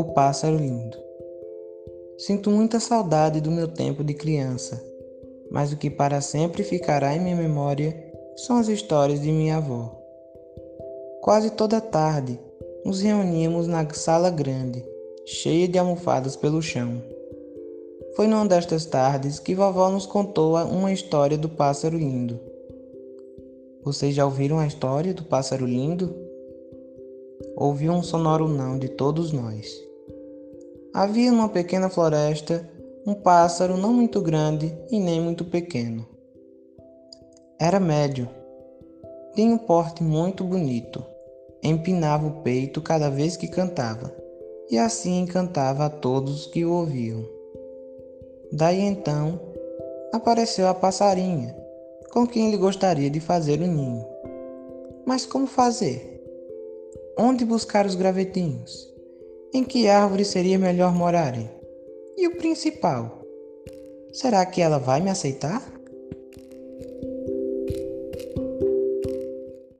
O pássaro lindo. Sinto muita saudade do meu tempo de criança, mas o que para sempre ficará em minha memória são as histórias de minha avó. Quase toda tarde nos reuníamos na sala grande, cheia de almofadas pelo chão. Foi numa destas tardes que vovó nos contou uma história do pássaro lindo. Vocês já ouviram a história do pássaro lindo? Ouviu um sonoro não de todos nós. Havia numa pequena floresta um pássaro não muito grande e nem muito pequeno. Era médio. Tinha um porte muito bonito. Empinava o peito cada vez que cantava, e assim encantava a todos que o ouviam. Daí então apareceu a passarinha, com quem ele gostaria de fazer o ninho. Mas como fazer? Onde buscar os gravetinhos? Em que árvore seria melhor morarem? E o principal? Será que ela vai me aceitar?